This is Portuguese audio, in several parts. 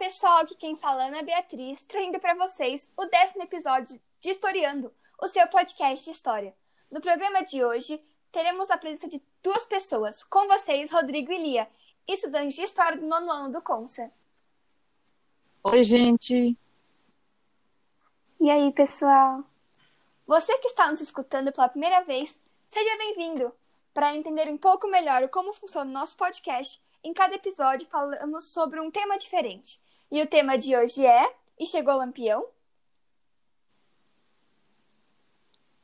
pessoal, aqui quem fala é Ana Beatriz, traindo para vocês o décimo episódio de Historiando, o seu podcast de história. No programa de hoje, teremos a presença de duas pessoas, com vocês, Rodrigo e Lia, estudantes de História do nono ano do Consa. Oi, gente! E aí, pessoal? Você que está nos escutando pela primeira vez, seja bem-vindo! Para entender um pouco melhor como funciona o nosso podcast, em cada episódio falamos sobre um tema diferente. E o tema de hoje é E chegou o Lampião?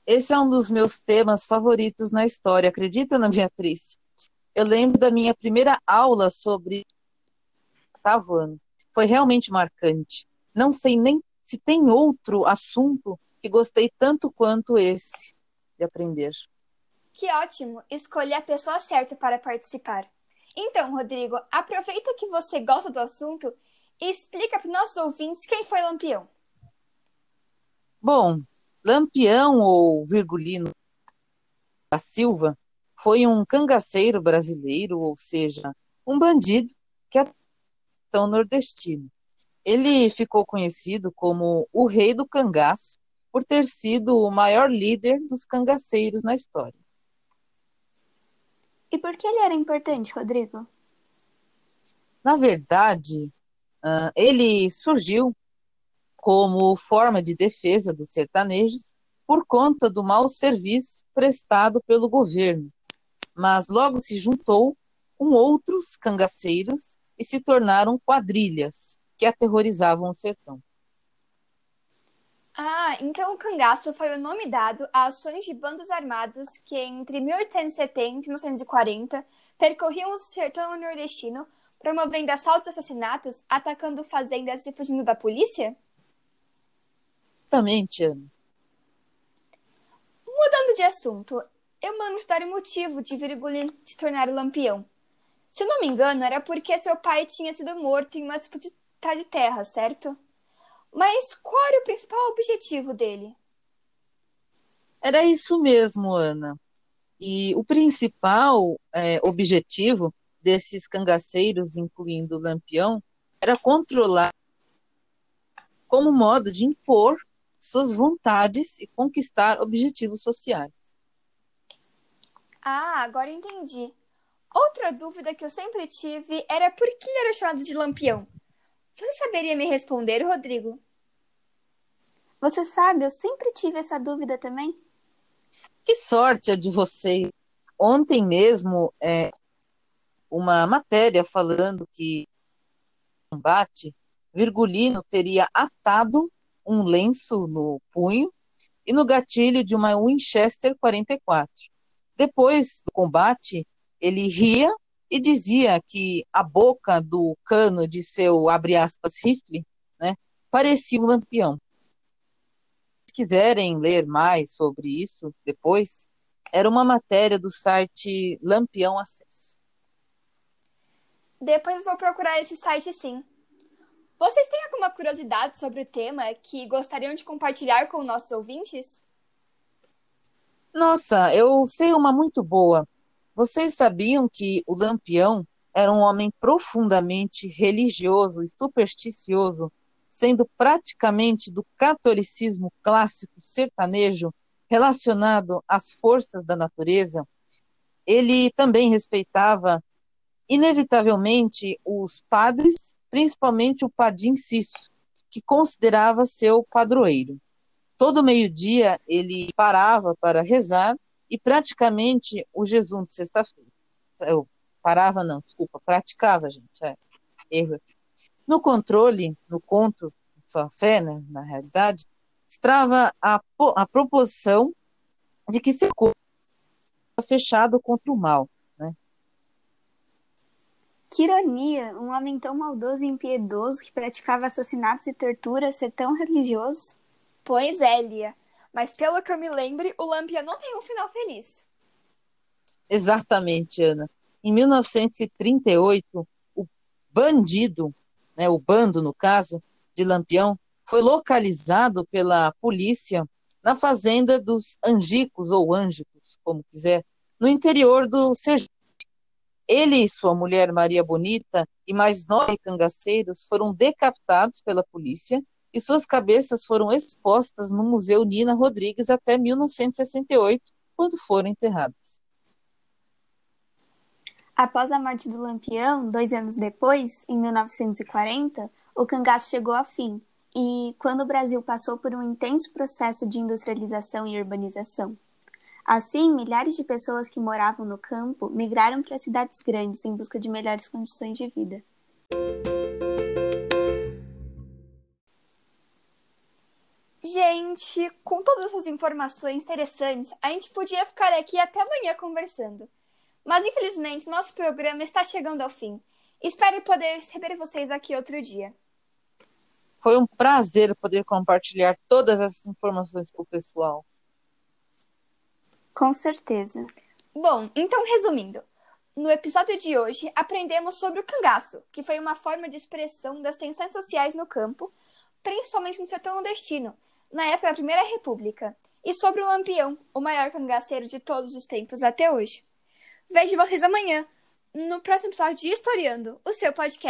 Esse é um dos meus temas favoritos na história, acredita, Ana Beatriz? Eu lembro da minha primeira aula sobre oitavo ano. Foi realmente marcante. Não sei nem se tem outro assunto que gostei tanto quanto esse de aprender. Que ótimo! Escolhi a pessoa certa para participar. Então, Rodrigo, aproveita que você gosta do assunto e explica para os nossos ouvintes quem foi Lampião. Bom, Lampião ou Virgulino da Silva foi um cangaceiro brasileiro, ou seja, um bandido que é tão nordestino. Ele ficou conhecido como o rei do cangaço por ter sido o maior líder dos cangaceiros na história. E por que ele era importante, Rodrigo? Na verdade, uh, ele surgiu como forma de defesa dos sertanejos por conta do mau serviço prestado pelo governo, mas logo se juntou com outros cangaceiros e se tornaram quadrilhas que aterrorizavam o sertão. Ah, então o cangaço foi o nome dado a ações de bandos armados que, entre 1870 e 1940, percorriam o sertão nordestino, promovendo assaltos e assassinatos, atacando fazendas e fugindo da polícia? Exatamente, Ana. Mudando de assunto, eu mando te dar o motivo de Virgulino se tornar o lampião. Se eu não me engano, era porque seu pai tinha sido morto em uma disputa de terra, certo? Mas qual era o principal objetivo dele? Era isso mesmo, Ana. E o principal é, objetivo desses cangaceiros, incluindo o Lampião, era controlar como modo de impor suas vontades e conquistar objetivos sociais. Ah, agora entendi. Outra dúvida que eu sempre tive era por que ele era chamado de Lampião. Você saberia me responder, Rodrigo? Você sabe, eu sempre tive essa dúvida também. Que sorte a de você. Ontem mesmo, é, uma matéria falando que combate, Virgulino teria atado um lenço no punho e no gatilho de uma Winchester 44. Depois do combate, ele ria e dizia que a boca do cano de seu, abre aspas, rifle, né, parecia um lampião quiserem ler mais sobre isso depois, era uma matéria do site Lampião Acesso. Depois vou procurar esse site sim. Vocês têm alguma curiosidade sobre o tema que gostariam de compartilhar com nossos ouvintes? Nossa, eu sei uma muito boa. Vocês sabiam que o Lampião era um homem profundamente religioso e supersticioso sendo praticamente do catolicismo clássico sertanejo relacionado às forças da natureza, ele também respeitava inevitavelmente os padres, principalmente o padim Cisso, que considerava seu padroeiro. Todo meio-dia ele parava para rezar e praticamente o jejum de sexta-feira. Eu parava não, desculpa, praticava, gente, é, erro. No controle, no conto, sua fé, né, na realidade, estrava a, a proposição de que seu corpo fechado contra o mal. Né? Que ironia! Um homem tão maldoso e impiedoso que praticava assassinatos e torturas ser tão religioso? Pois é, Lia. Mas pelo que eu me lembre, o Lampião não tem um final feliz. Exatamente, Ana. Em 1938, o bandido né, o bando, no caso, de Lampião, foi localizado pela polícia na fazenda dos Angicos, ou Ângicos, como quiser, no interior do Sergipe. Ele e sua mulher Maria Bonita e mais nove cangaceiros foram decapitados pela polícia e suas cabeças foram expostas no Museu Nina Rodrigues até 1968, quando foram enterradas. Após a morte do Lampião, dois anos depois, em 1940, o cangaço chegou ao fim, e quando o Brasil passou por um intenso processo de industrialização e urbanização. Assim, milhares de pessoas que moravam no campo migraram para cidades grandes em busca de melhores condições de vida. Gente, com todas essas informações interessantes, a gente podia ficar aqui até amanhã conversando. Mas infelizmente, nosso programa está chegando ao fim. Espero poder receber vocês aqui outro dia. Foi um prazer poder compartilhar todas essas informações com o pessoal. Com certeza. Bom, então resumindo, no episódio de hoje aprendemos sobre o cangaço, que foi uma forma de expressão das tensões sociais no campo, principalmente no setor nordestino, na época da Primeira República, e sobre o Lampião, o maior cangaceiro de todos os tempos até hoje. Vejo vocês amanhã, no próximo episódio de Historiando, o seu podcast.